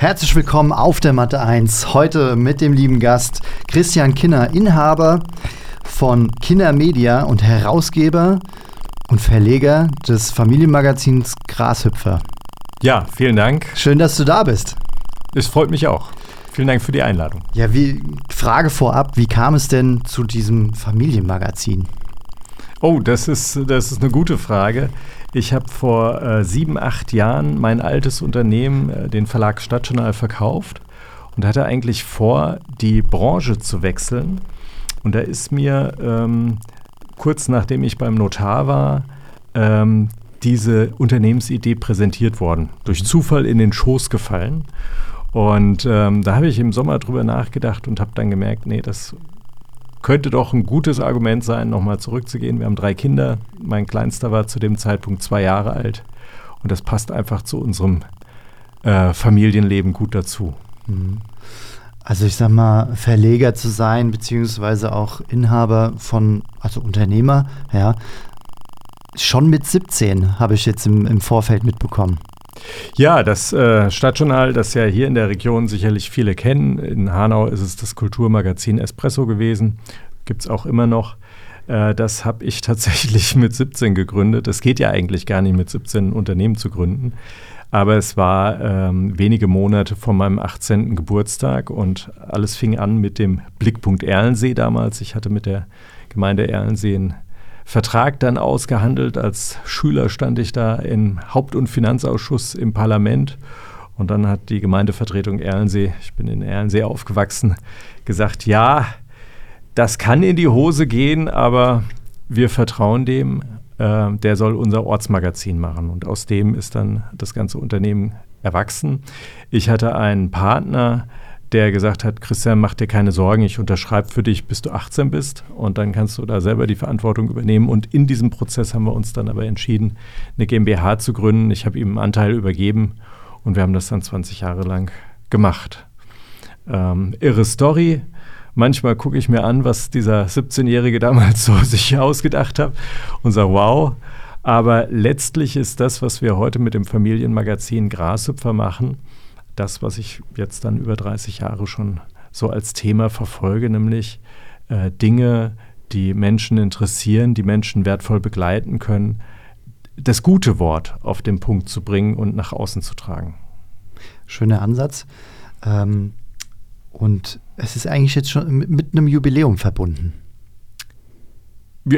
Herzlich willkommen auf der Mathe 1. Heute mit dem lieben Gast Christian Kinner, Inhaber von Kinner Media und Herausgeber und Verleger des Familienmagazins Grashüpfer. Ja, vielen Dank. Schön, dass du da bist. Es freut mich auch. Vielen Dank für die Einladung. Ja, wie Frage vorab, wie kam es denn zu diesem Familienmagazin? Oh, das ist, das ist eine gute Frage. Ich habe vor äh, sieben, acht Jahren mein altes Unternehmen, äh, den Verlag Stadtjournal, verkauft und hatte eigentlich vor, die Branche zu wechseln. Und da ist mir ähm, kurz nachdem ich beim Notar war, ähm, diese Unternehmensidee präsentiert worden. Durch Zufall in den Schoß gefallen. Und ähm, da habe ich im Sommer drüber nachgedacht und habe dann gemerkt, nee, das könnte doch ein gutes Argument sein, nochmal zurückzugehen. Wir haben drei Kinder. Mein Kleinster war zu dem Zeitpunkt zwei Jahre alt. Und das passt einfach zu unserem äh, Familienleben gut dazu. Also ich sag mal, Verleger zu sein, beziehungsweise auch Inhaber von, also Unternehmer, ja, schon mit 17 habe ich jetzt im, im Vorfeld mitbekommen. Ja, das äh, Stadtjournal, das ja hier in der Region sicherlich viele kennen. In Hanau ist es das Kulturmagazin Espresso gewesen. Gibt es auch immer noch. Äh, das habe ich tatsächlich mit 17 gegründet. Es geht ja eigentlich gar nicht mit 17 ein Unternehmen zu gründen. Aber es war ähm, wenige Monate vor meinem 18. Geburtstag und alles fing an mit dem Blickpunkt Erlensee damals. Ich hatte mit der Gemeinde Erlensee einen Vertrag dann ausgehandelt. Als Schüler stand ich da im Haupt- und Finanzausschuss im Parlament. Und dann hat die Gemeindevertretung Erlensee, ich bin in Erlensee aufgewachsen, gesagt, ja, das kann in die Hose gehen, aber wir vertrauen dem, äh, der soll unser Ortsmagazin machen. Und aus dem ist dann das ganze Unternehmen erwachsen. Ich hatte einen Partner, der gesagt hat, Christian, mach dir keine Sorgen, ich unterschreibe für dich, bis du 18 bist und dann kannst du da selber die Verantwortung übernehmen. Und in diesem Prozess haben wir uns dann aber entschieden, eine GmbH zu gründen. Ich habe ihm einen Anteil übergeben und wir haben das dann 20 Jahre lang gemacht. Ähm, irre Story. Manchmal gucke ich mir an, was dieser 17-Jährige damals so sich ausgedacht hat und sage, wow. Aber letztlich ist das, was wir heute mit dem Familienmagazin Grashüpfer machen, das, was ich jetzt dann über 30 Jahre schon so als Thema verfolge, nämlich äh, Dinge, die Menschen interessieren, die Menschen wertvoll begleiten können, das gute Wort auf den Punkt zu bringen und nach außen zu tragen. Schöner Ansatz. Ähm, und es ist eigentlich jetzt schon mit, mit einem Jubiläum verbunden.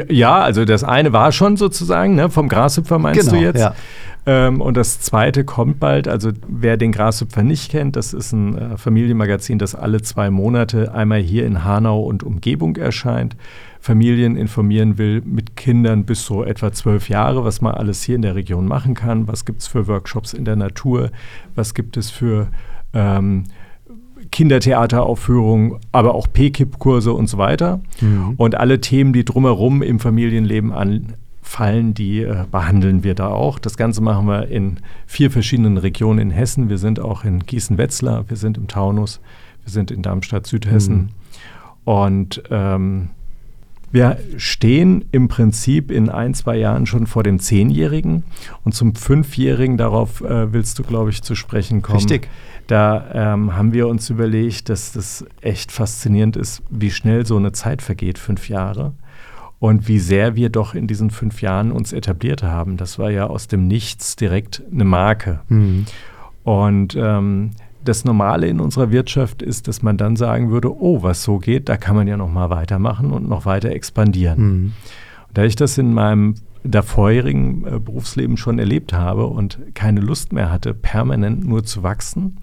Ja, also das eine war schon sozusagen, ne, vom Grashüpfer meinst Genau, du jetzt? ja. Ähm, und das zweite kommt bald. Also wer den Grashüpfer nicht kennt, das ist ein äh, Familienmagazin, das alle zwei Monate einmal hier in Hanau und Umgebung erscheint. Familien informieren will mit Kindern bis so etwa zwölf Jahre, was man alles hier in der Region machen kann. Was gibt es für Workshops in der Natur? Was gibt es für ähm, Kindertheateraufführungen, aber auch PKIP-Kurse und so weiter. Und alle Themen, die drumherum im Familienleben anfallen, die äh, behandeln wir da auch. Das Ganze machen wir in vier verschiedenen Regionen in Hessen. Wir sind auch in Gießen-Wetzlar, wir sind im Taunus, wir sind in Darmstadt-Südhessen. Und ähm, wir stehen im Prinzip in ein, zwei Jahren schon vor dem Zehnjährigen und zum Fünfjährigen, darauf äh, willst du, glaube ich, zu sprechen kommen. Richtig. Da ähm, haben wir uns überlegt, dass das echt faszinierend ist, wie schnell so eine Zeit vergeht, fünf Jahre. Und wie sehr wir doch in diesen fünf Jahren uns etabliert haben. Das war ja aus dem Nichts direkt eine Marke. Und ähm, das Normale in unserer Wirtschaft ist, dass man dann sagen würde, oh, was so geht, da kann man ja noch mal weitermachen und noch weiter expandieren. Und da ich das in meinem davorigen äh, Berufsleben schon erlebt habe und keine Lust mehr hatte, permanent nur zu wachsen,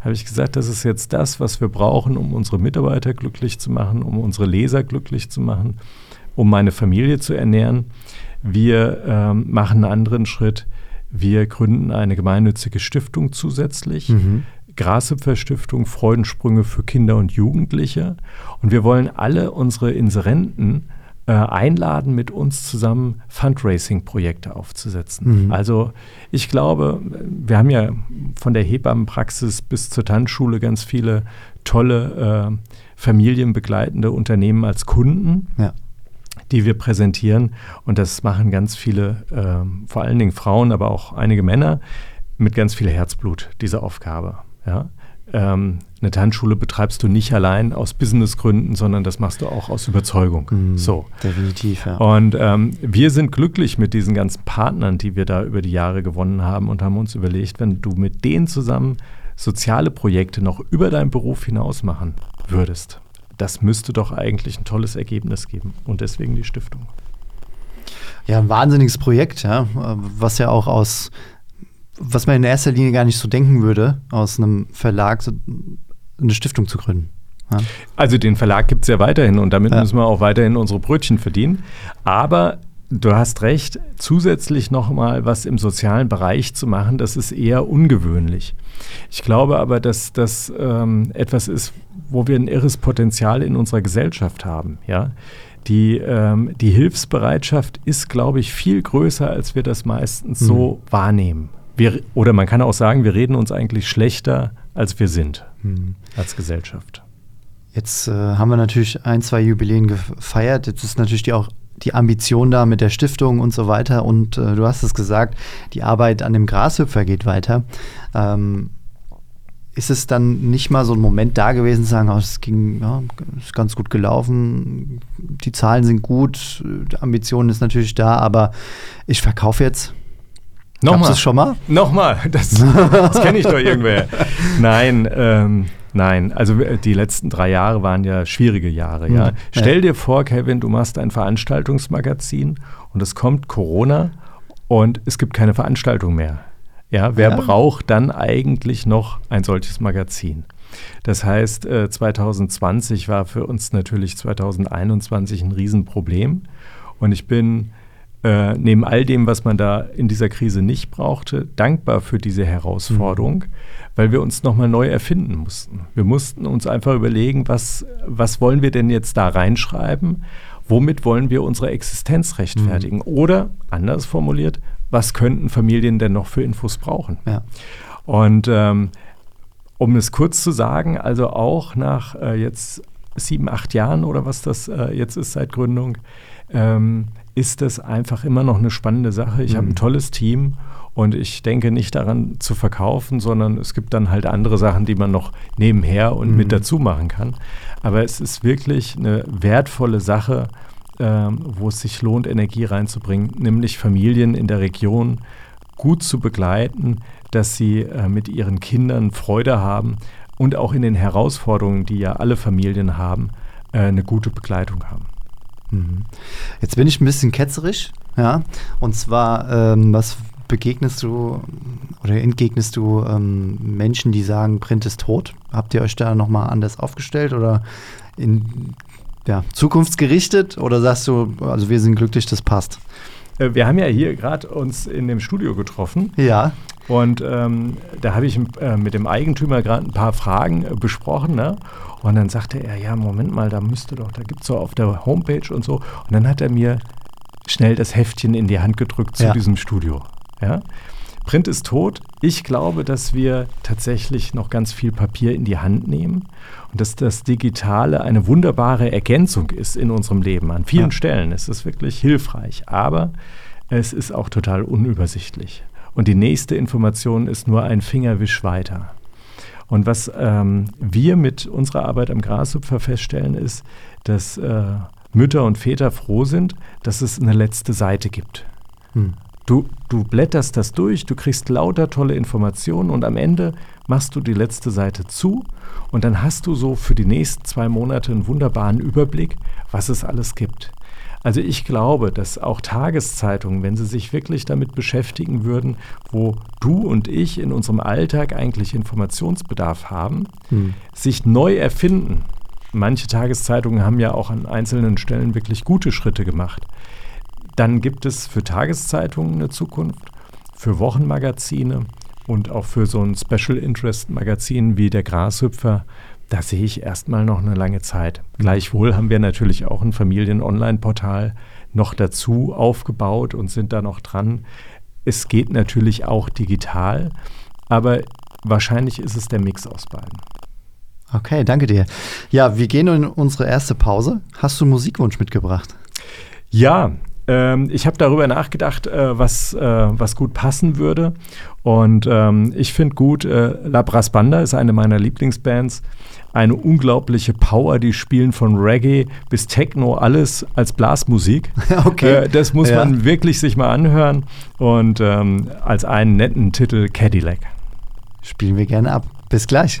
habe ich gesagt, das ist jetzt das, was wir brauchen, um unsere Mitarbeiter glücklich zu machen, um unsere Leser glücklich zu machen, um meine Familie zu ernähren. Wir ähm, machen einen anderen Schritt. Wir gründen eine gemeinnützige Stiftung zusätzlich, Grashüpfer Stiftung Freudensprünge für Kinder und Jugendliche. Und wir wollen alle unsere Inserenten äh, einladen, mit uns zusammen Fundraising-Projekte aufzusetzen. Mhm. Also ich glaube, wir haben ja von der Hebammenpraxis bis zur Tanzschule ganz viele tolle äh, familienbegleitende Unternehmen als Kunden. Ja die wir präsentieren. Und das machen ganz viele, äh, vor allen Dingen Frauen, aber auch einige Männer mit ganz viel Herzblut, diese Aufgabe. Ja? ähm, eine Tanzschule betreibst du nicht allein aus Businessgründen, sondern das machst du auch aus Überzeugung. Mhm, so. Definitiv, ja. Und ähm, wir sind glücklich mit diesen ganzen Partnern, die wir da über die Jahre gewonnen haben und haben uns überlegt, wenn du mit denen zusammen soziale Projekte noch über deinen Beruf hinaus machen würdest, das müsste doch eigentlich ein tolles Ergebnis geben. Und deswegen die Stiftung. Ja, ein wahnsinniges Projekt, ja, was ja auch aus was man in erster Linie gar nicht so denken würde, aus einem Verlag so eine Stiftung zu gründen. Ja. Also den Verlag gibt es ja weiterhin und damit ja. müssen wir auch weiterhin unsere Brötchen verdienen. Aber du hast recht, zusätzlich nochmal was im sozialen Bereich zu machen, das ist eher ungewöhnlich. Ich glaube aber, dass das ähm, etwas ist, wo wir ein irres Potenzial in unserer Gesellschaft haben. Ja? Die, ähm, die Hilfsbereitschaft ist, glaube ich, viel größer, als wir das meistens mhm. so wahrnehmen wir, oder man kann auch sagen, wir reden uns eigentlich schlechter, als wir sind hm. als Gesellschaft. Jetzt äh, haben wir natürlich ein, zwei Jubiläen gefeiert. Jetzt ist natürlich die auch die Ambition da mit der Stiftung und so weiter. Und äh, du hast es gesagt, die Arbeit an dem Grashüpfer geht weiter. Ähm, ist es dann nicht mal so ein Moment da gewesen, zu sagen, oh, es ging, ja, ist ganz gut gelaufen, die Zahlen sind gut, die Ambition ist natürlich da, aber ich verkaufe jetzt Nochmal. Gab's schon mal? Nochmal. Das, das kenne ich doch irgendwer. Nein, ähm, nein. Also äh, die letzten drei Jahre waren ja schwierige Jahre. Ja. Mhm. Stell dir vor, Kevin, du machst ein Veranstaltungsmagazin und es kommt Corona und es gibt keine Veranstaltung mehr. Ja, wer ja. braucht dann eigentlich noch ein solches Magazin? Das heißt, 2020 äh, war für uns natürlich 2021 ein Riesenproblem. Und ich bin äh, neben all dem, was man da in dieser Krise nicht brauchte, dankbar für diese Herausforderung, mhm. weil wir uns nochmal neu erfinden mussten. Wir mussten uns einfach überlegen, was, was wollen wir denn jetzt da reinschreiben? Womit wollen wir unsere Existenz rechtfertigen? Mhm. Oder, anders formuliert, was könnten Familien denn noch für Infos brauchen? Ja. Und ähm, um es kurz zu sagen, also auch nach äh, jetzt sieben, acht Jahren oder was das äh, jetzt ist seit Gründung, ähm, ist das einfach immer noch eine spannende Sache. Ich mhm. habe ein tolles Team und ich denke nicht daran zu verkaufen, sondern es gibt dann halt andere Sachen, die man noch nebenher und mhm. mit dazu machen kann. Aber es ist wirklich eine wertvolle Sache, ähm, wo es sich lohnt, Energie reinzubringen, nämlich Familien in der Region gut zu begleiten, dass sie äh, mit ihren Kindern Freude haben und auch in den Herausforderungen, die ja alle Familien haben, äh, eine gute Begleitung haben. Mhm. Jetzt bin ich ein bisschen ketzerisch, ja. Und zwar, ähm, was begegnest du oder entgegnest du ähm, Menschen, die sagen, Print ist tot? Habt ihr euch da nochmal anders aufgestellt oder in ja, zukunftsgerichtet? Oder sagst du, also wir sind glücklich, das passt? Äh, wir haben ja hier gerade uns in dem Studio getroffen. Ja. Und ähm, da habe ich äh, mit dem Eigentümer gerade ein paar Fragen äh, besprochen. Ne? Und dann sagte er, ja, Moment mal, da müsste doch, da gibt es so auf der Homepage und so. Und dann hat er mir schnell das Heftchen in die Hand gedrückt zu ja. diesem Studio. Ja? Print ist tot. Ich glaube, dass wir tatsächlich noch ganz viel Papier in die Hand nehmen und dass das Digitale eine wunderbare Ergänzung ist in unserem Leben. An vielen ja. Stellen ist es wirklich hilfreich, aber es ist auch total unübersichtlich. Und die nächste Information ist nur ein Fingerwisch weiter. Und was ähm, wir mit unserer Arbeit am Grashüpfer feststellen, ist, dass äh, Mütter und Väter froh sind, dass es eine letzte Seite gibt. Hm. Du, du blätterst das durch, du kriegst lauter tolle Informationen und am Ende machst du die letzte Seite zu und dann hast du so für die nächsten zwei Monate einen wunderbaren Überblick, was es alles gibt. Also ich glaube, dass auch Tageszeitungen, wenn sie sich wirklich damit beschäftigen würden, wo du und ich in unserem Alltag eigentlich Informationsbedarf haben, hm. sich neu erfinden. Manche Tageszeitungen haben ja auch an einzelnen Stellen wirklich gute Schritte gemacht. Dann gibt es für Tageszeitungen eine Zukunft, für Wochenmagazine, und auch für so ein Special Interest Magazin wie der Grashüpfer, da sehe ich erstmal noch eine lange Zeit. Gleichwohl haben wir natürlich auch ein Familien-Online-Portal noch dazu aufgebaut und sind da noch dran. Es geht natürlich auch digital, aber wahrscheinlich ist es der Mix aus beiden. Okay, danke dir. Ja, wir gehen in unsere erste Pause. Hast du einen Musikwunsch mitgebracht? Ja, ähm, ich habe darüber nachgedacht, äh, was, äh, was gut passen würde. Und ähm, ich finde gut, äh, La Brass Banda ist eine meiner Lieblingsbands. Eine unglaubliche Power, die spielen von Reggae bis Techno, alles als Blasmusik. Okay. Äh, das muss Ja. man wirklich sich mal anhören. Und ähm, als einen netten Titel Cadillac. Spielen wir gerne ab. Bis gleich.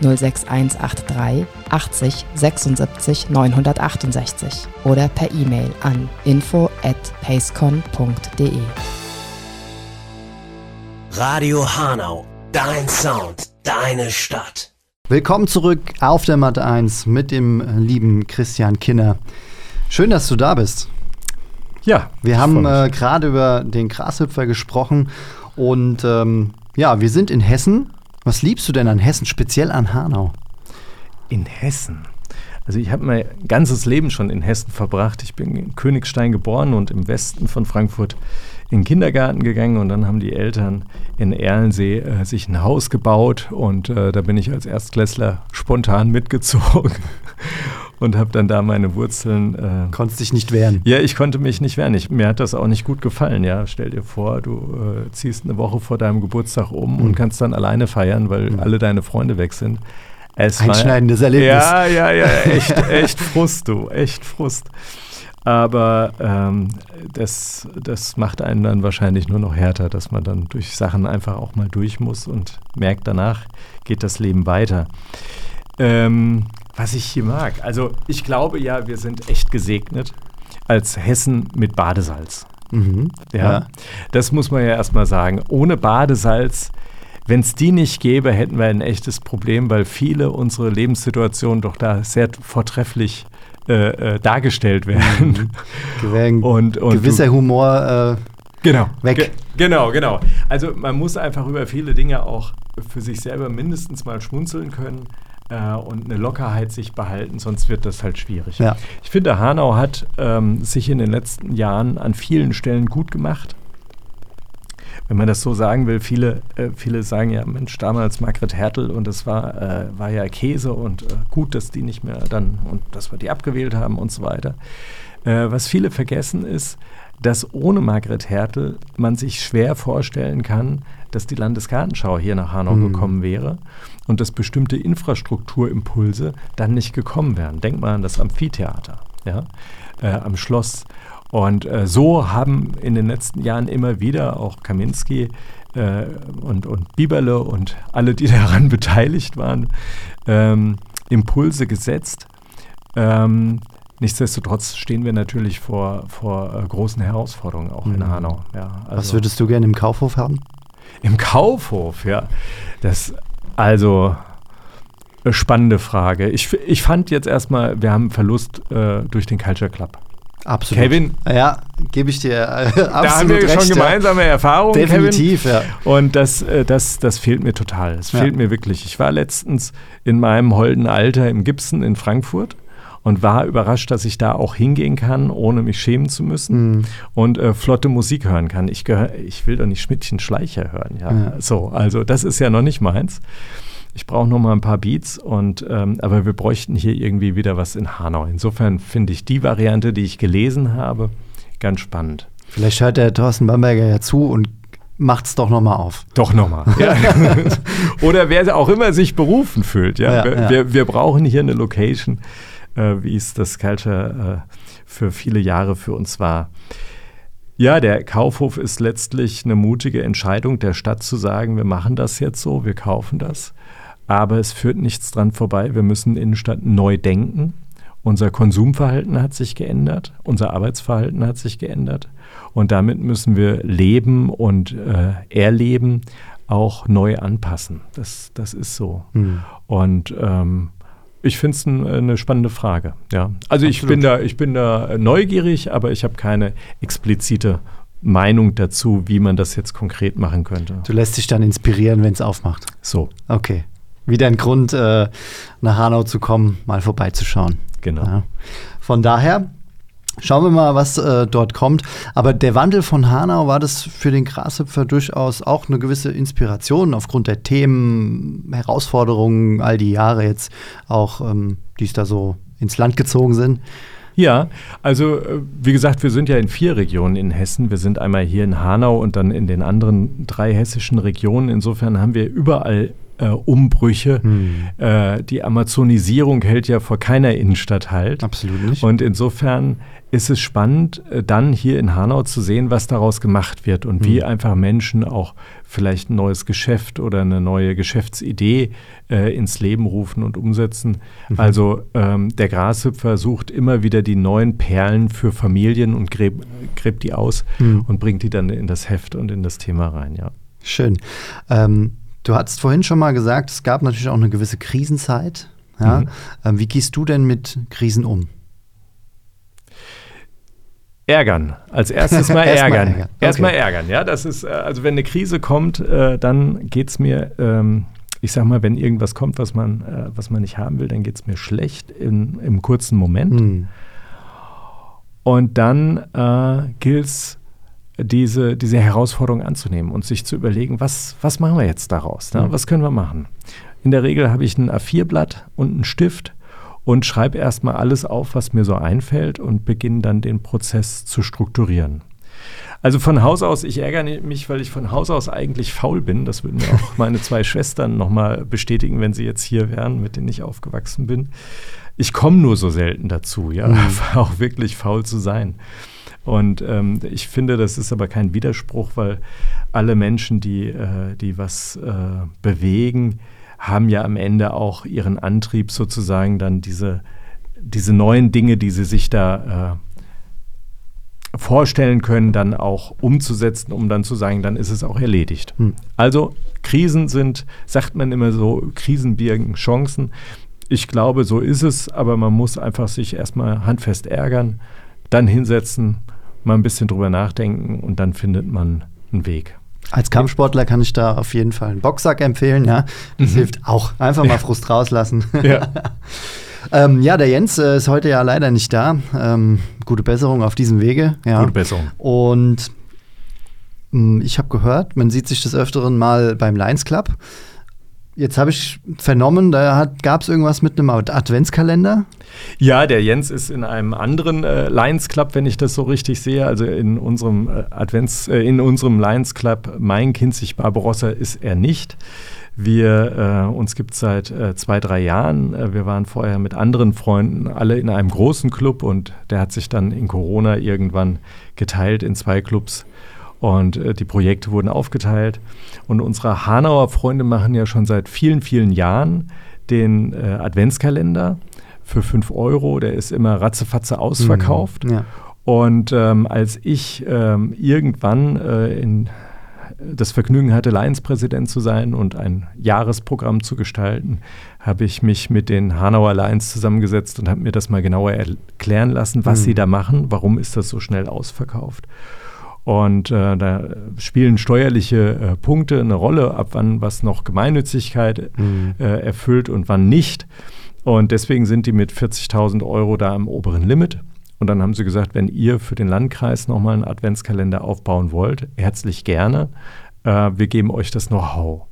06183 80 76 968 oder per E-Mail an info at pacecon.de. Radio Hanau, dein Sound, deine Stadt. Willkommen zurück auf der Matte 1 mit dem lieben Christian Kinner. Schön, dass du da bist. Ja, Wir haben äh, gerade über den Grashüpfer gesprochen und ähm, ja, wir sind in Hessen. Was liebst du denn an Hessen, speziell an Hanau? In Hessen. Also ich habe mein ganzes Leben schon in Hessen verbracht. Ich bin in Königstein geboren und im Westen von Frankfurt in den Kindergarten gegangen und dann haben die Eltern in Erlensee äh, sich ein Haus gebaut und äh, da bin ich als Erstklässler spontan mitgezogen und habe dann da meine Wurzeln. Äh, Konntest dich nicht wehren. ja, ich konnte mich nicht wehren. Ich, mir hat das auch nicht gut gefallen. Ja, stell dir vor, du äh, ziehst eine Woche vor deinem Geburtstag um und kannst dann alleine feiern, weil alle deine Freunde weg sind. Es war- Einschneidendes Erlebnis. Ja, ja, ja, echt, echt Frust, du, echt Frust. Aber ähm, das, das macht einen dann wahrscheinlich nur noch härter, dass man dann durch Sachen einfach auch mal durch muss und merkt, danach geht das Leben weiter. Ähm, was ich hier mag, also ich glaube ja, wir sind echt gesegnet als Hessen mit Badesalz. Mhm. Ja, Ja. das muss man ja erstmal sagen. Ohne Badesalz, wenn es die nicht gäbe, hätten wir ein echtes Problem, weil viele unsere Lebenssituationen doch da sehr vortrefflich äh, äh, dargestellt werden. Gewähren, Und, und gewisser Humor. Äh, genau, weg. Ge genau, genau. Also man muss einfach über viele Dinge auch für sich selber mindestens mal schmunzeln können äh, und eine Lockerheit sich behalten, sonst wird das halt schwierig. Ja. Ich finde, Hanau hat ähm, sich in den letzten Jahren an vielen Stellen gut gemacht. Wenn man das so sagen will, viele, äh, viele sagen ja, Mensch, damals Margret Hertel und das war, äh, war ja Käse und äh, gut, dass die nicht mehr dann und dass wir die abgewählt haben und so weiter. Äh, was viele vergessen ist, dass ohne Margret Hertel man sich schwer vorstellen kann, dass die Landesgartenschau hier nach Hanau gekommen wäre und dass bestimmte Infrastrukturimpulse dann nicht gekommen wären. Denk mal an das Amphitheater, ja, äh, am Schloss. Und äh, so haben in den letzten Jahren immer wieder auch Kaminski äh, und, und Bieberle und alle, die daran beteiligt waren, ähm, Impulse gesetzt. Ähm, nichtsdestotrotz stehen wir natürlich vor, vor äh, großen Herausforderungen auch in Hanau. Ja, was also- würdest du gerne im Kaufhof haben? im Kaufhof, ja. Das, also, eine spannende Frage. Ich, ich fand jetzt erstmal, wir haben einen Verlust äh, durch den Culture Club. Absolut. Kevin? Ja, gebe ich dir äh, absolut da haben wir recht. schon ja. gemeinsame Erfahrungen, Definitiv, Kevin. ja. Und das, äh, das, das fehlt mir total. Das Ja. fehlt mir wirklich. Ich war letztens in meinem holden Alter im Gibson in Frankfurt und war überrascht, dass ich da auch hingehen kann, ohne mich schämen zu müssen Mhm. und äh, flotte Musik hören kann. Ich, gehör, ich will doch nicht Schmidtchen Schleicher hören. Ja? Ja. So, also das ist ja noch nicht meins. Ich brauche noch mal ein paar Beats und ähm, aber wir bräuchten hier irgendwie wieder was in Hanau. Insofern finde ich die Variante, die ich gelesen habe, ganz spannend. Vielleicht hört der Thorsten Bamberger ja zu und macht's doch nochmal auf. Doch nochmal. Ja. Oder wer auch immer sich berufen fühlt. Ja? Ja, wir, ja. Wir, wir brauchen hier eine Location, äh, wie es das Culture äh, für viele Jahre für uns war. Ja, der Kaufhof ist letztlich eine mutige Entscheidung der Stadt zu sagen, wir machen das jetzt so, wir kaufen das. aber es führt nichts dran vorbei. Wir müssen Innenstadt neu denken. Unser Konsumverhalten hat sich geändert, unser Arbeitsverhalten hat sich geändert und damit müssen wir Leben und äh, Erleben auch neu anpassen. Das, das ist so. Hm. Und ähm, ich finde es ein, eine spannende Frage. Ja. Also ich bin, da, ich bin da neugierig, aber ich habe keine explizite Meinung dazu, wie man das jetzt konkret machen könnte. Du lässt dich dann inspirieren, wenn es aufmacht. So, Okay. Wieder ein Grund, äh, nach Hanau zu kommen, mal vorbeizuschauen. genau. Ja. Von daher schauen wir mal, was äh, dort kommt. Aber der Wandel von Hanau war das für den Grashüpfer durchaus auch eine gewisse Inspiration aufgrund der Themen, Herausforderungen, all die Jahre jetzt auch, ähm, die es da so ins Land gezogen sind. Ja, also äh, wie gesagt, wir sind ja in vier Regionen in Hessen. Wir sind einmal hier in Hanau und dann in den anderen drei hessischen Regionen. Insofern haben wir überall äh, Umbrüche. Äh, die Amazonisierung hält ja vor keiner Innenstadt halt. Absolut nicht. Und insofern ist es spannend, äh, dann hier in Hanau zu sehen, was daraus gemacht wird und wie einfach Menschen auch vielleicht ein neues Geschäft oder eine neue Geschäftsidee äh, ins Leben rufen und umsetzen. Also ähm, der Grashüpfer sucht immer wieder die neuen Perlen für Familien und gräb, gräbt die aus Mhm. und bringt die dann in das Heft und in das Thema rein, ja. Schön. Ähm, du hattest vorhin schon mal gesagt, es gab natürlich auch eine gewisse Krisenzeit. Ja? Mhm. Ähm, wie gehst du denn mit Krisen um? Ärgern. Als erstes mal Erst mal ärgern. ärgern. Erstmal Okay. ärgern, ja. Das ist, äh, also wenn eine Krise kommt, äh, dann geht es mir, ähm, ich sag mal, wenn irgendwas kommt, was man, äh, was man nicht haben will, dann geht es mir schlecht in, im kurzen Moment. Hm. Und dann äh, gilt es, diese, diese Herausforderung anzunehmen und sich zu überlegen, was, was machen wir jetzt daraus? Ne? Mhm. Was können wir machen? In der Regel habe ich ein A4-Blatt und einen Stift und schreibe erstmal alles auf, was mir so einfällt und beginne dann den Prozess zu strukturieren. Also von Haus aus, ich ärgere mich, weil ich von Haus aus eigentlich faul bin. Das würden mir auch meine zwei Schwestern nochmal bestätigen, wenn sie jetzt hier wären, mit denen ich aufgewachsen bin. Ich komme nur so selten dazu, ja, auch wirklich faul zu sein. Und ähm, ich finde, das ist aber kein Widerspruch, weil alle Menschen, die, äh, die was äh, bewegen, haben ja am Ende auch ihren Antrieb sozusagen dann diese, diese neuen Dinge, die sie sich da äh, vorstellen können, dann auch umzusetzen, um dann zu sagen, dann ist es auch erledigt. Hm. Also Krisen sind, sagt man immer so, Krisen birgen Chancen. Ich glaube, so ist es, aber man muss einfach sich erstmal handfest ärgern, dann hinsetzen, mal ein bisschen drüber nachdenken und dann findet man einen Weg. Als Kampfsportler kann ich da auf jeden Fall einen Boxsack empfehlen, ja. Das hilft auch. Einfach mal Frust rauslassen. Mhm. Ja. ähm, ja, der Jens äh, ist heute ja leider nicht da. Ähm, gute Besserung auf diesem Wege. Ja. Gute Besserung. Und mh, ich habe gehört, man sieht sich des Öfteren mal beim Lions Club. Jetzt habe ich vernommen, da gab es irgendwas mit einem Ad- Adventskalender. Ja, der Jens ist in einem anderen äh, Lions Club, wenn ich das so richtig sehe. Also in unserem äh, Advents, äh, in unserem Lions Club Mein Kinzig Barbarossa ist er nicht. Wir, äh, uns gibt es seit äh, zwei, drei Jahren. Äh, wir waren vorher mit anderen Freunden alle in einem großen Club und der hat sich dann in Corona irgendwann geteilt in zwei Clubs. Und äh, die Projekte wurden aufgeteilt. Und unsere Hanauer Freunde machen ja schon seit vielen, vielen Jahren den äh, Adventskalender für 5 Euro. Der ist immer ratzefatze ausverkauft. Ja. Und ähm, als ich ähm, irgendwann äh, in das Vergnügen hatte, Lions-Präsident zu sein und ein Jahresprogramm zu gestalten, habe ich mich mit den Hanauer Lions zusammengesetzt und habe mir das mal genauer erklären lassen, was Mhm. sie da machen, warum ist das so schnell ausverkauft. Und äh, da spielen steuerliche äh, Punkte eine Rolle, ab wann was noch Gemeinnützigkeit Mhm. äh, erfüllt und wann nicht. Und deswegen sind die mit 40.000 Euro da am oberen Limit. Und dann haben sie gesagt, wenn ihr für den Landkreis nochmal einen Adventskalender aufbauen wollt, herzlich gerne. Äh, wir geben euch das Know-how.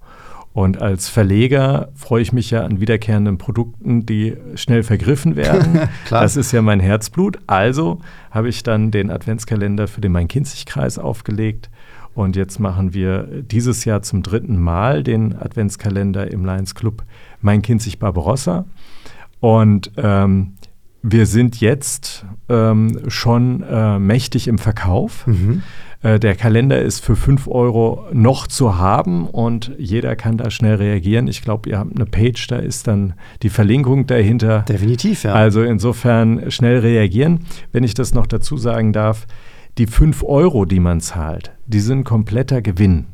Und als Verleger freue ich mich ja an wiederkehrenden Produkten, die schnell vergriffen werden. Das ist ja mein Herzblut. Also habe ich dann den Adventskalender für den Main-Kinzig-Kreis aufgelegt. Und jetzt machen wir dieses Jahr zum dritten Mal den Adventskalender im Lions Club Main-Kinzig Barbarossa. Und ähm, wir sind jetzt ähm, schon äh, mächtig im Verkauf. Mhm. Äh, der Kalender ist für 5 Euro noch zu haben und jeder kann da schnell reagieren. Ich glaube, ihr habt eine Page, da ist dann die Verlinkung dahinter. Definitiv, ja. Also insofern schnell reagieren. Wenn ich das noch dazu sagen darf, die 5 Euro, die man zahlt, die sind kompletter Gewinn.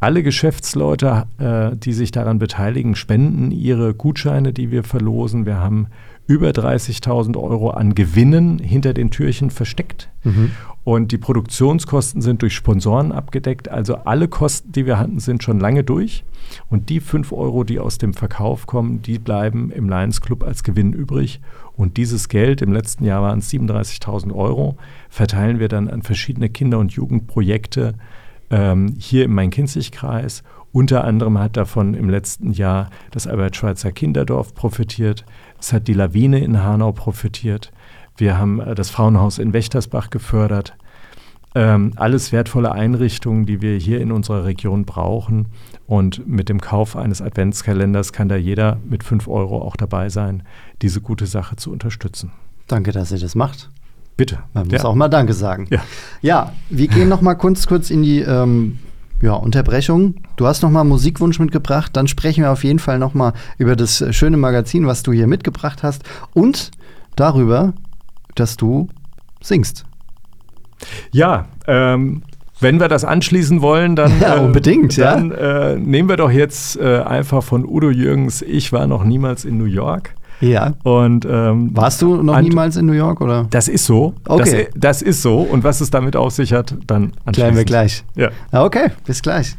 Alle Geschäftsleute, äh, die sich daran beteiligen, spenden ihre Gutscheine, die wir verlosen. Wir haben über 30.000 Euro an Gewinnen hinter den Türchen versteckt. Mhm. Und die Produktionskosten sind durch Sponsoren abgedeckt. Also alle Kosten, die wir hatten, sind schon lange durch. Und die 5 Euro, die aus dem Verkauf kommen, die bleiben im Lions Club als Gewinn übrig. Und dieses Geld, im letzten Jahr waren es 37.000 Euro, verteilen wir dann an verschiedene Kinder- und Jugendprojekte ähm, hier im Main-Kinzig-Kreis. Unter anderem hat davon im letzten Jahr das Albert-Schweitzer Kinderdorf profitiert. Es hat die Lawine in Hanau profitiert. Wir haben äh, das Frauenhaus in Wächtersbach gefördert. Ähm, alles wertvolle Einrichtungen, die wir hier in unserer Region brauchen. Und mit dem Kauf eines Adventskalenders kann da jeder mit 5 Euro auch dabei sein, diese gute Sache zu unterstützen. Danke, dass ihr das macht. Bitte. Man muss Ja. auch mal Danke sagen. Ja. Ja, wir gehen noch mal kurz, kurz in die ähm, ja, Unterbrechung. Du hast noch mal einen Musikwunsch mitgebracht. Dann sprechen wir auf jeden Fall noch mal über das äh, schöne Magazin, was du hier mitgebracht hast. Und darüber, dass du singst. Ja, ähm, wenn wir das anschließen wollen, dann, Ja, unbedingt, ja. dann äh, nehmen wir doch jetzt äh, einfach von Udo Jürgens Ich war noch niemals in New York. Ja. Und ähm, Warst du noch niemals in New York oder? Das ist so. Okay. Das, das ist so. Und was es damit auf sich hat, dann. Klären wir gleich. Ja. Ja, okay, bis gleich.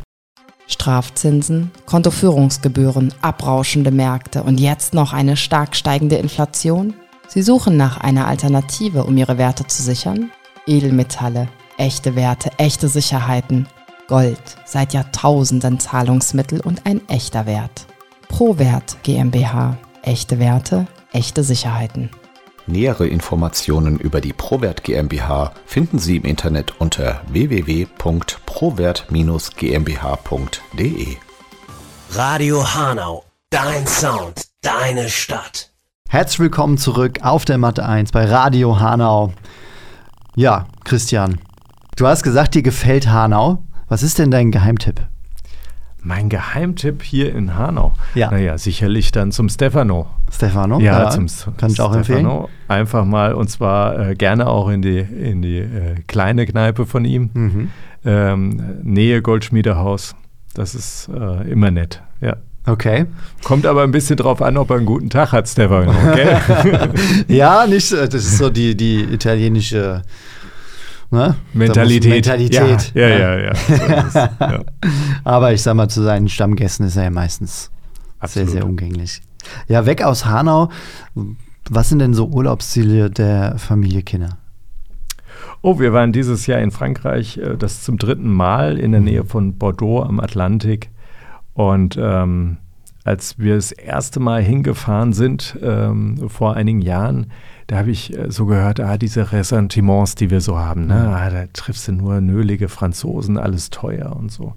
Strafzinsen, Kontoführungsgebühren, abrauschende Märkte und jetzt noch eine stark steigende Inflation? Sie suchen nach einer Alternative, um ihre Werte zu sichern? Edelmetalle, echte Werte, echte Sicherheiten. Gold, seit Jahrtausenden Zahlungsmittel und ein echter Wert. Prowert GmbH. Echte Werte, echte Sicherheiten. Nähere Informationen über die Prowert GmbH finden Sie im Internet unter www.prowert-gmbh.de. Radio Hanau, dein Sound, deine Stadt. Herzlich willkommen zurück auf der Matte 1 bei Radio Hanau. Ja, Christian, du hast gesagt, dir gefällt Hanau. Was ist denn dein Geheimtipp? Mein Geheimtipp hier in Hanau. Ja. Naja, sicherlich dann zum Stefano. Stefano? Ja, zum kann ich auch empfehlen. Stefano. Einfach mal und zwar äh, gerne auch in die, in die äh, kleine Kneipe von ihm. Mhm. Ähm, Nähe Goldschmiedehaus. Das ist äh, immer nett. Ja. Okay. Kommt aber ein bisschen drauf an, ob er einen guten Tag hat, Stefano. Okay? Ja, nicht, äh, das ist so die, die italienische ne? Mentalität. Mentalität. Ja, ja, ja. ja. Ist es. ja. Aber ich sag mal, zu seinen Stammgästen ist er ja meistens Absolut. sehr, sehr umgänglich. Ja, weg aus Hanau. Was sind denn so Urlaubsziele der Familie Kinner? Oh, wir waren dieses Jahr in Frankreich, äh, das zum dritten Mal in der Nähe von Bordeaux am Atlantik. Und ähm, als wir das erste Mal hingefahren sind, ähm, vor einigen Jahren, da habe ich äh, so gehört, ah, diese Ressentiments, die wir so haben, ne? ah, da triffst du nur nölige Franzosen, alles teuer und so.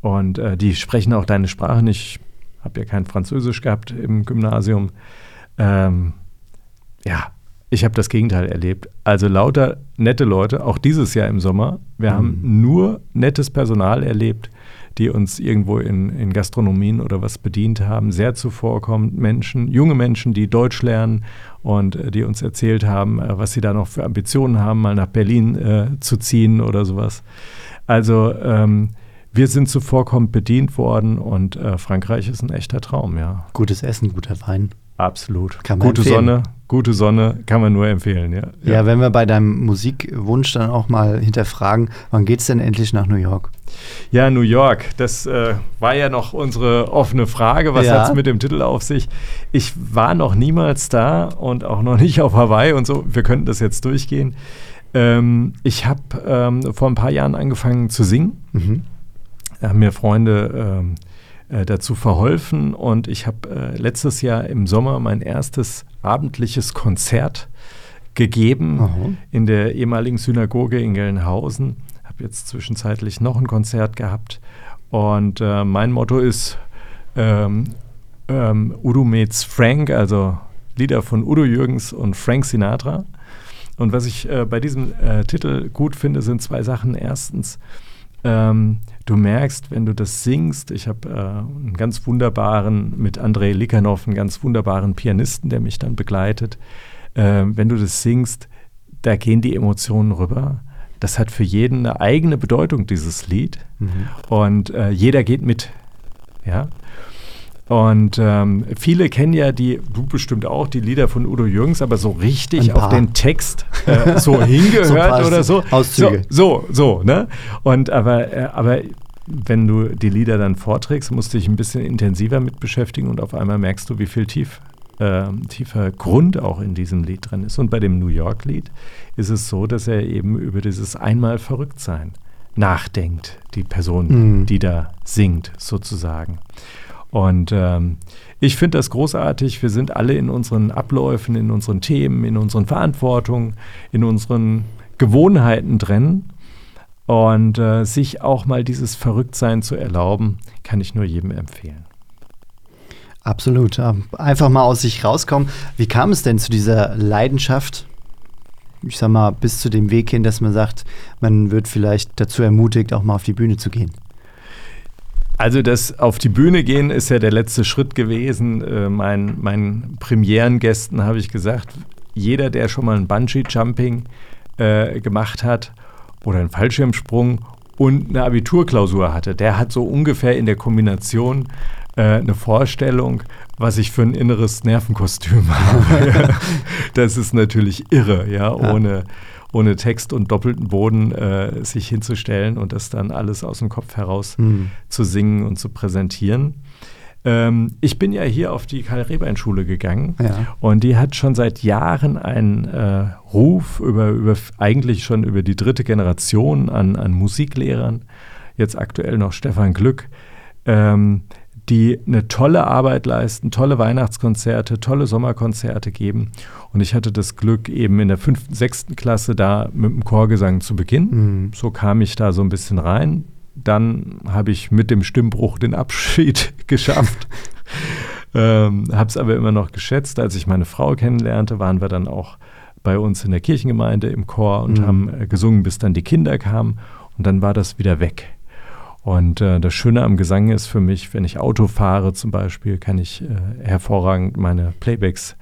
Und äh, die sprechen auch deine Sprache nicht. Ich habe ja kein Französisch gehabt im Gymnasium. Ähm, ja, ich habe das Gegenteil erlebt. Also lauter nette Leute, auch dieses Jahr im Sommer. Wir haben nur nettes Personal erlebt, die uns irgendwo in, in Gastronomien oder was bedient haben. Sehr zuvorkommend Menschen, junge Menschen, die Deutsch lernen und äh, die uns erzählt haben, äh, was sie da noch für Ambitionen haben, mal nach Berlin äh, zu ziehen oder sowas. Also ähm, wir sind zuvorkommend bedient worden und äh, Frankreich ist ein echter Traum, ja. Gutes Essen, guter Wein. Absolut. Kann man gute empfehlen. Sonne, gute Sonne, kann man nur empfehlen, ja. Ja. wenn wir bei deinem Musikwunsch dann auch mal hinterfragen, wann geht's denn endlich nach New York? Ja, New York, das äh, war ja noch unsere offene Frage. Was Ja. hat es mit dem Titel auf sich? Ich war noch niemals da und auch noch nicht auf Hawaii und so. Wir könnten das jetzt durchgehen. Ähm, ich habe ähm, vor ein paar Jahren angefangen zu singen. Mhm. Da haben mir Freunde ähm, äh, dazu verholfen und ich habe äh, letztes Jahr im Sommer mein erstes abendliches Konzert gegeben Aha. in der ehemaligen Synagoge in Gelnhausen. Habe jetzt zwischenzeitlich noch ein Konzert gehabt und äh, mein Motto ist ähm, ähm, Udo meets Frank, also Lieder von Udo Jürgens und Frank Sinatra. Und was ich äh, bei diesem äh, Titel gut finde, sind zwei Sachen. Erstens, ähm, du merkst, wenn du das singst, ich habe äh, einen ganz wunderbaren, mit Andrei Likanov, einen ganz wunderbaren Pianisten, der mich dann begleitet. Äh, wenn du das singst, da gehen die Emotionen rüber. Das hat für jeden eine eigene Bedeutung, dieses Lied. Mhm. Und äh, jeder geht mit. Ja. Und ähm, viele kennen ja die, du bestimmt auch, die Lieder von Udo Jürgens, aber so richtig auf den Text äh, so hingehört so oder so. Auszüge. So, so, so, ne? Und aber, äh, aber wenn du die Lieder dann vorträgst, musst du dich ein bisschen intensiver mit beschäftigen und auf einmal merkst du, wie viel tief, äh, tiefer Grund auch in diesem Lied drin ist. Und bei dem New York-Lied ist es so, dass er eben über dieses einmal verrückt sein nachdenkt, die Person, mhm. die da singt, sozusagen. Und ähm, ich finde das großartig. Wir sind alle in unseren Abläufen, in unseren Themen, in unseren Verantwortungen, in unseren Gewohnheiten drin. Und äh, sich auch mal dieses Verrücktsein zu erlauben, kann ich nur jedem empfehlen. Absolut. Einfach mal aus sich rauskommen. Wie kam es denn zu dieser Leidenschaft? Ich sag mal, bis zu dem Weg hin, dass man sagt, man wird vielleicht dazu ermutigt, auch mal auf die Bühne zu gehen. Also das auf die Bühne gehen ist ja der letzte Schritt gewesen. Äh, mein, meinen Premierengästen habe ich gesagt, jeder, der schon mal ein Bungee-Jumping äh, gemacht hat oder einen Fallschirmsprung und eine Abiturklausur hatte, der hat so ungefähr in der Kombination äh, eine Vorstellung, was ich für ein inneres Nervenkostüm habe. das ist natürlich irre, ja, ohne... Ja ohne Text und doppelten Boden äh, sich hinzustellen und das dann alles aus dem Kopf heraus mhm. zu singen und zu präsentieren. Ähm, ich bin ja hier auf die Karl-Rehbein-Schule gegangen ja. und die hat schon seit Jahren einen äh, Ruf über, über eigentlich schon über die dritte Generation an, an Musiklehrern, jetzt aktuell noch Stefan Glück, ähm, die eine tolle Arbeit leisten, tolle Weihnachtskonzerte, tolle Sommerkonzerte geben. Und ich hatte das Glück, eben in der fünften, sechsten Klasse da mit dem Chorgesang zu beginnen. Mhm. So kam ich da so ein bisschen rein. Dann habe ich mit dem Stimmbruch den Abschied geschafft. ähm, habe es aber immer noch geschätzt. Als ich meine Frau kennenlernte, waren wir dann auch bei uns in der Kirchengemeinde im Chor und mhm. haben äh, gesungen, bis dann die Kinder kamen. Und dann war das wieder weg. Und äh, das Schöne am Gesang ist für mich, wenn ich Auto fahre zum Beispiel, kann ich äh, hervorragend meine Playbacks,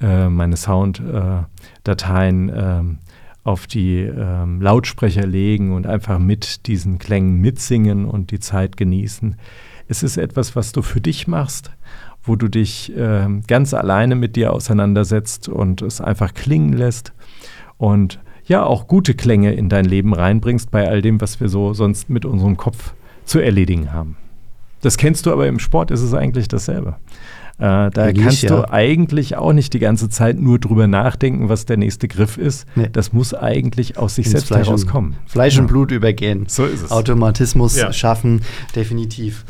äh, meine Sounddateien ähm, auf die ähm, Lautsprecher legen und einfach mit diesen Klängen mitsingen und die Zeit genießen. Es ist etwas, was du für dich machst, wo du dich ähm, ganz alleine mit dir auseinandersetzt und es einfach klingen lässt. Und ja auch gute Klänge in dein Leben reinbringst bei all dem, was wir so sonst mit unserem Kopf zu erledigen haben. Das kennst du aber im Sport ist es eigentlich dasselbe. Äh, da Eigentlich, kannst du ja. eigentlich auch nicht die ganze Zeit nur drüber nachdenken, was der nächste Griff ist. Nee. Das muss eigentlich aus sich Ins selbst Fleisch herauskommen. Und, Fleisch ja. und Blut übergehen. So ist es. Automatismus ja. schaffen, definitiv.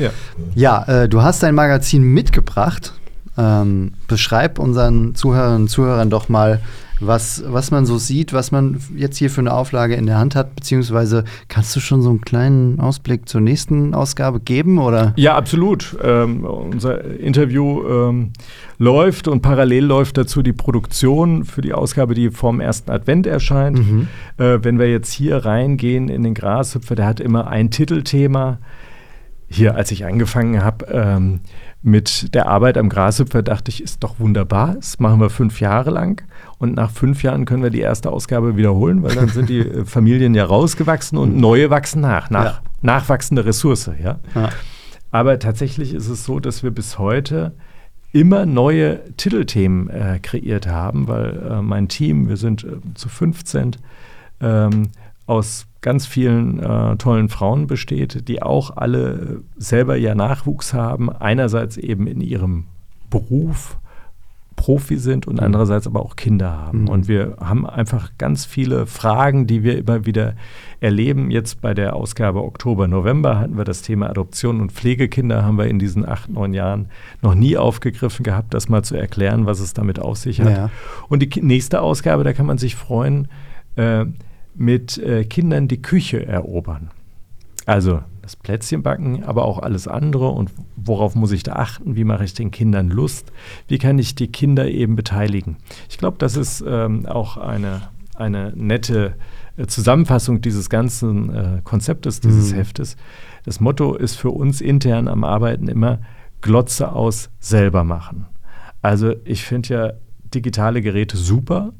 Ja, äh, du hast dein Magazin mitgebracht. Ähm, beschreib unseren Zuhörerinnen und Zuhörern doch mal, was, was man so sieht, was man jetzt hier für eine Auflage in der Hand hat, beziehungsweise kannst du schon so einen kleinen Ausblick zur nächsten Ausgabe geben? Oder? Ja, absolut. Ähm, unser Interview ähm, läuft und parallel läuft dazu die Produktion für die Ausgabe, die vorm ersten Advent erscheint. Mhm. Äh, wenn wir jetzt hier reingehen in den Grashüpfer, der hat immer ein Titelthema. Hier, als ich angefangen habe, ähm, mit der Arbeit am Grashüpfer dachte ich, ist doch wunderbar. Das machen wir fünf Jahre lang. Und nach fünf Jahren können wir die erste Ausgabe wiederholen, weil dann sind die äh, Familien ja rausgewachsen und neue wachsen nach. nach ja. Nachwachsende Ressource, ja? ja. Aber tatsächlich ist es so, dass wir bis heute immer neue Titelthemen äh, kreiert haben, weil äh, mein Team, wir sind äh, zu 15, ähm, aus ganz vielen äh, tollen Frauen besteht, die auch alle selber ja Nachwuchs haben, einerseits eben in ihrem Beruf Profi sind und mhm. andererseits aber auch Kinder haben. Mhm. Und wir haben einfach ganz viele Fragen, die wir immer wieder erleben. Jetzt bei der Ausgabe Oktober, November hatten wir das Thema Adoption und Pflegekinder, haben wir in diesen acht, neun Jahren noch nie aufgegriffen gehabt, das mal zu erklären, was es damit auf sich hat. Ja. Und die nächste Ausgabe, da kann man sich freuen, äh, mit äh, Kindern die Küche erobern. Also das Plätzchen backen, aber auch alles andere und worauf muss ich da achten, wie mache ich den Kindern Lust, wie kann ich die Kinder eben beteiligen. Ich glaube, das ist ähm, auch eine, eine nette äh, Zusammenfassung dieses ganzen äh, Konzeptes, dieses Mhm. Heftes. Das Motto ist für uns intern am Arbeiten immer Glotze aus selber machen. Also ich finde ja digitale Geräte super.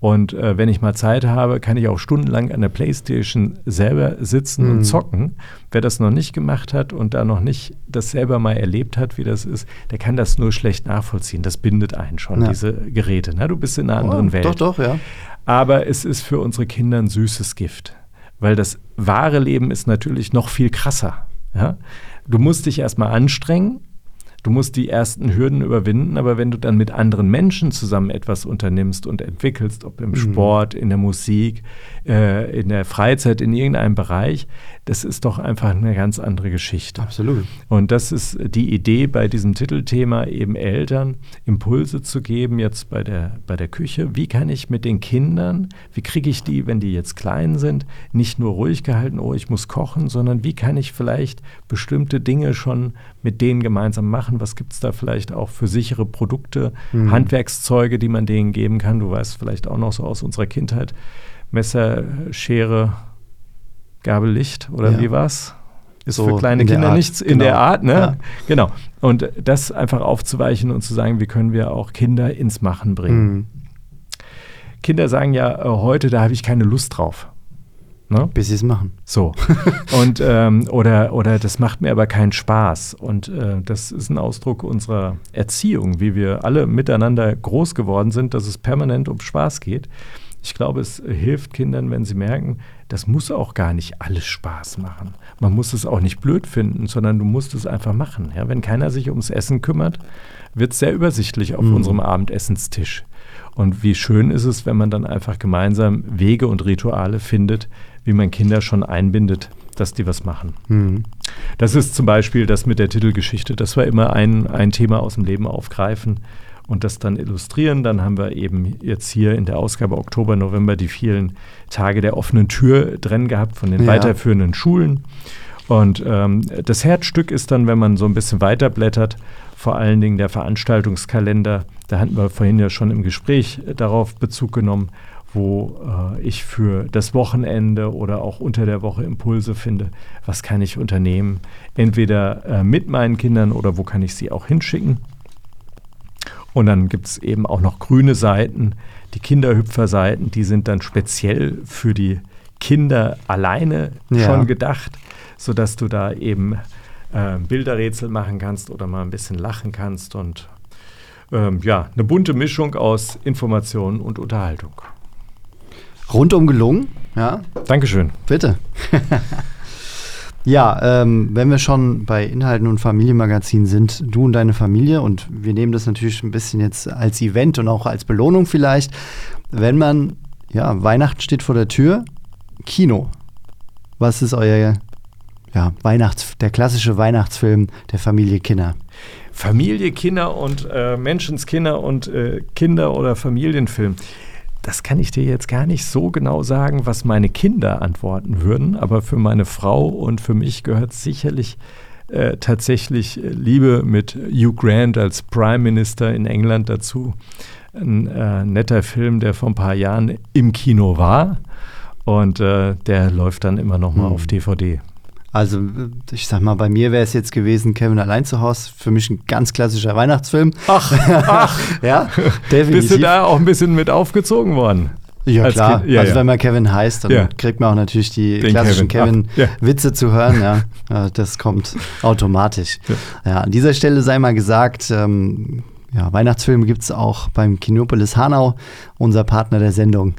Und äh, wenn ich mal Zeit habe, kann ich auch stundenlang an der Playstation selber sitzen Mhm. und zocken. Wer das noch nicht gemacht hat und da noch nicht das selber mal erlebt hat, wie das ist, der kann das nur schlecht nachvollziehen. Das bindet einen schon, Ja. diese Geräte. Ne? Du bist in einer anderen Oh, Welt. Doch, doch, ja. Aber es ist für unsere Kinder ein süßes Gift. Weil das wahre Leben ist natürlich noch viel krasser. Ja? Du musst dich erstmal anstrengen, du musst die ersten Hürden überwinden, aber wenn du dann mit anderen Menschen zusammen etwas unternimmst und entwickelst, ob im Sport, in der Musik, äh, in der Freizeit, in irgendeinem Bereich, das ist doch einfach eine ganz andere Geschichte. Absolut. Und das ist die Idee bei diesem Titelthema, eben Eltern Impulse zu geben, jetzt bei der, bei der Küche. Wie kann ich mit den Kindern, wie kriege ich die, wenn die jetzt klein sind, nicht nur ruhig gehalten, oh, ich muss kochen, sondern wie kann ich vielleicht bestimmte Dinge schon mit denen gemeinsam machen? Was gibt es da vielleicht auch für sichere Produkte, Mhm. Handwerkszeuge, die man denen geben kann? Du weißt vielleicht auch noch so aus unserer Kindheit, Messer, Schere, Gabel, Licht oder Ja. wie war's? Ist So für kleine in der Kinder nichts in genau. der Art, ne? Ja. Genau. Und das einfach aufzuweichen und zu sagen, wie können wir auch Kinder ins Machen bringen. Mhm. Kinder sagen ja äh, heute, da habe ich keine Lust drauf. Ne? Bis sie es machen. So. und ähm, oder, oder das macht mir aber keinen Spaß. Und äh, das ist ein Ausdruck unserer Erziehung, wie wir alle miteinander groß geworden sind, dass es permanent um Spaß geht. Ich glaube, es hilft Kindern, wenn sie merken, das muss auch gar nicht alles Spaß machen. Man muss es auch nicht blöd finden, sondern du musst es einfach machen. Ja? Wenn keiner sich ums Essen kümmert, wird es sehr übersichtlich auf Mhm. unserem Abendessenstisch. Und wie schön ist es, wenn man dann einfach gemeinsam Wege und Rituale findet, wie man Kinder schon einbindet, dass die was machen. Mhm. Das ist zum Beispiel das mit der Titelgeschichte, dass wir immer ein, ein Thema aus dem Leben aufgreifen und das dann illustrieren. Dann haben wir eben jetzt hier in der Ausgabe Oktober, November die vielen Tage der offenen Tür drin gehabt von den Ja. weiterführenden Schulen. Und ähm, das Herzstück ist dann, wenn man so ein bisschen weiterblättert, vor allen Dingen der Veranstaltungskalender. Da hatten wir vorhin ja schon im Gespräch darauf Bezug genommen, wo äh, ich für das Wochenende oder auch unter der Woche Impulse finde. Was kann ich unternehmen? Entweder äh, mit meinen Kindern oder wo kann ich sie auch hinschicken? Und dann gibt es eben auch noch grüne Seiten, die Kinderhüpferseiten, die sind dann speziell für die Kinder alleine Ja. schon gedacht, sodass du da eben äh, Bilderrätsel machen kannst oder mal ein bisschen lachen kannst und ähm, ja, eine bunte Mischung aus Information und Unterhaltung. Rundum gelungen, ja, Dankeschön. bitte. ja, ähm, wenn wir schon bei Inhalten und Familienmagazin sind, du und deine Familie, und wir nehmen das natürlich ein bisschen jetzt als Event und auch als Belohnung vielleicht, wenn man, ja, Weihnachten steht vor der Tür, Kino. Was ist euer, ja, Weihnachts-, der klassische Weihnachtsfilm der Familie Kinner? Familie, Kinder und äh, Menschenskinder und äh, Kinder- oder Familienfilm. Das kann ich dir jetzt gar nicht so genau sagen, was meine Kinder antworten würden, aber für meine Frau und für mich gehört sicherlich äh, tatsächlich äh, Liebe mit Hugh Grant als Prime Minister in England dazu. Ein äh, netter Film, der vor ein paar Jahren im Kino war und äh, der läuft dann immer noch mal Hm. auf DVD. Also, ich sag mal, bei mir wäre es jetzt gewesen Kevin allein zu Hause. Für mich ein ganz klassischer Weihnachtsfilm. Ach, ach, Ja, definitiv. bist du da auch ein bisschen mit aufgezogen worden? Ja, als klar. Ja, also, ja. wenn man Kevin heißt, dann Ja. kriegt man auch natürlich die Den klassischen Kevin. Kevin-Witze zu hören. Ja. Ja, das kommt automatisch. Ja. an dieser Stelle sei mal gesagt, ähm, ja, Weihnachtsfilme gibt es auch beim Kinopolis Hanau, unser Partner der Sendung.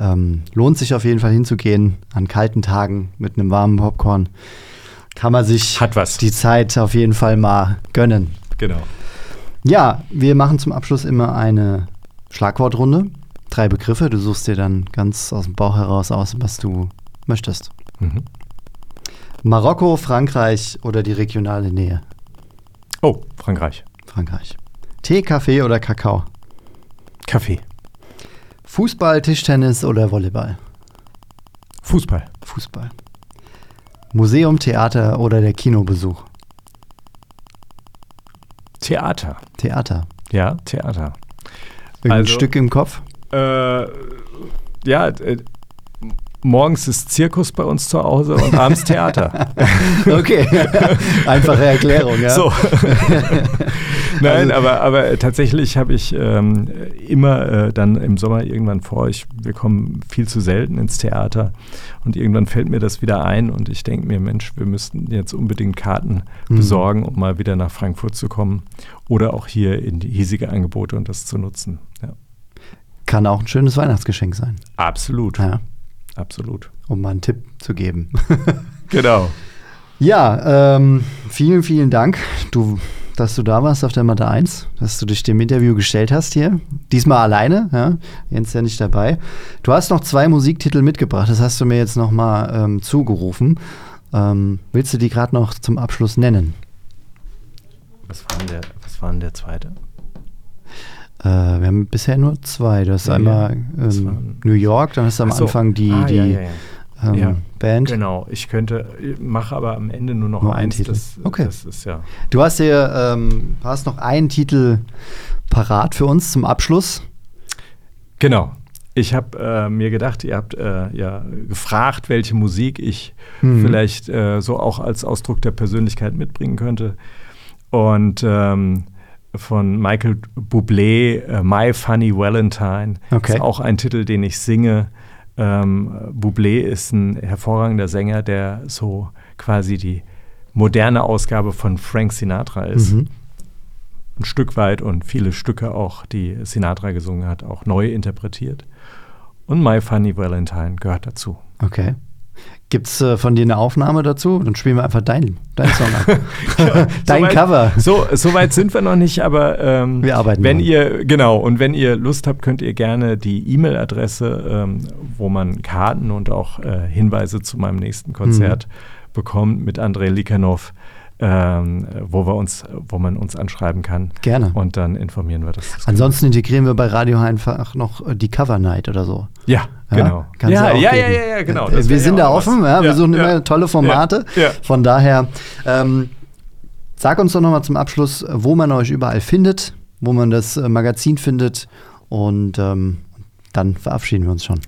Ähm, lohnt sich auf jeden Fall hinzugehen an kalten Tagen mit einem warmen Popcorn. Kann man sich Hat was. die Zeit auf jeden Fall mal gönnen. Genau. Ja, wir machen zum Abschluss immer eine Schlagwortrunde. Drei Begriffe. Du suchst dir dann ganz aus dem Bauch heraus aus, was du möchtest. Mhm. Marokko, Frankreich oder die regionale Nähe? Oh, Frankreich. Frankreich. Tee, Kaffee oder Kakao? Kaffee. Fußball, Tischtennis oder Volleyball? Fußball. Fußball. Museum, Theater oder der Kinobesuch? Theater. Theater. Ja, Theater. Irgendein Also- Stück im Kopf? Äh, ja, äh, morgens ist Zirkus bei uns zu Hause und abends Theater. okay, einfache Erklärung, ja. So. Nein, also, aber, aber tatsächlich habe ich ähm, immer äh, dann im Sommer irgendwann vor, ich, wir kommen viel zu selten ins Theater und irgendwann fällt mir das wieder ein und ich denke mir, Mensch, wir müssten jetzt unbedingt Karten mhm. besorgen, um mal wieder nach Frankfurt zu kommen oder auch hier in die hiesige Angebote und das zu nutzen. Ja. Kann auch ein schönes Weihnachtsgeschenk sein. Absolut. Ja absolut. Um mal einen Tipp zu geben. genau. Ja, ähm, vielen, vielen Dank, du, dass du da warst auf der Mathe 1, dass du dich dem Interview gestellt hast hier. Diesmal alleine, ja. Jens ist ja nicht dabei. Du hast noch zwei Musiktitel mitgebracht, das hast du mir jetzt nochmal ähm, zugerufen. Ähm, willst du die gerade noch zum Abschluss nennen? Was war denn der, was war der zweite? Äh, wir haben bisher nur zwei. Du hast ja, einmal ähm, New York, dann hast du am so. Anfang die, ah, die ja, ähm, Band. Genau, ich könnte, mache aber am Ende nur noch nur einen Titel. Das, okay. Das ist, ja. Du hast hier ähm, hast noch einen Titel parat für uns zum Abschluss. Genau. Ich habe äh, mir gedacht, ihr habt äh, ja gefragt, welche Musik ich hm. vielleicht äh, so auch als Ausdruck der Persönlichkeit mitbringen könnte. Und ähm, von Michael Bublé, äh, My Funny Valentine. Okay. Ist auch ein Titel, den ich singe. Ähm, Bublé ist ein hervorragender Sänger, der so quasi die moderne Ausgabe von Frank Sinatra ist. Mhm. Ein Stück weit und viele Stücke auch, die Sinatra gesungen hat, auch neu interpretiert. Und My Funny Valentine gehört dazu. Okay. Gibt es äh, von dir eine Aufnahme dazu? Dann spielen wir einfach deinen dein Song ab. Dein so weit, Cover. So, so weit sind wir noch nicht, aber ähm, wir arbeiten. Wenn mal. ihr, genau, und wenn ihr Lust habt, könnt ihr gerne die E-Mail-Adresse, ähm, wo man Karten und auch äh, Hinweise zu meinem nächsten Konzert mhm. bekommt, mit Andrei Likanov ähm, wo wir uns, wo man uns anschreiben kann. Gerne. Und dann informieren wir das. Ansonsten integrieren wir bei Radio einfach noch die Cover Night oder so. Ja, ja genau. Ja, ja, ja, ja, ja, genau. Das wir sind da offen, ja, wir suchen immer tolle Formate. Von daher, ähm, sag uns doch nochmal zum Abschluss, wo man euch überall findet, wo man das äh, Magazin findet und ähm, dann verabschieden wir uns schon.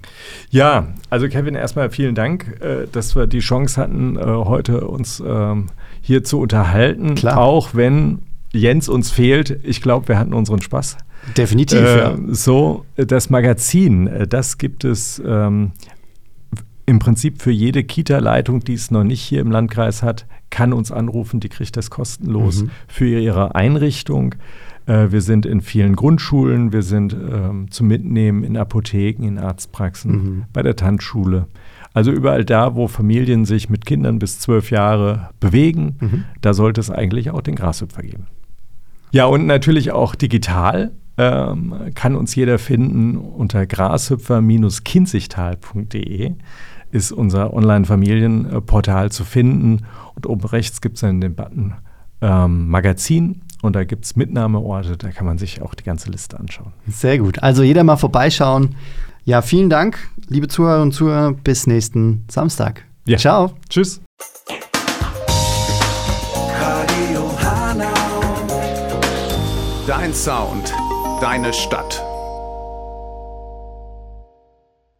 Ja, also Kevin, erstmal vielen Dank, äh, dass wir die Chance hatten, äh, heute uns ähm, hier zu unterhalten. Klar. Auch wenn Jens uns fehlt. Ich glaube, wir hatten unseren Spaß. Definitiv, äh, ja. So, das Magazin, äh, das gibt es ähm, im Prinzip für jede Kita-Leitung, die es noch nicht hier im Landkreis hat, kann uns anrufen, die kriegt das kostenlos mhm. für ihre Einrichtung. Äh, wir sind in vielen Grundschulen, wir sind ähm, zum Mitnehmen in Apotheken, in Arztpraxen, mhm. bei der Tanzschule. Also überall da, wo Familien sich mit Kindern bis zwölf Jahre bewegen, mhm. da sollte es eigentlich auch den Grashüpfer geben. Ja, und natürlich auch digital ähm, kann uns jeder finden unter grashüpfer-kinzigtal.de ist unser Online-Familienportal zu finden. Und oben rechts gibt es dann den Button ähm, Magazin und da gibt es Mitnahmeorte, da kann man sich auch die ganze Liste anschauen. Sehr gut. Also jeder mal vorbeischauen. Ja, vielen Dank, liebe Zuhörer und Zuhörer. Bis nächsten Samstag. Ja. Ciao. Tschüss. Dein Sound, deine Stadt.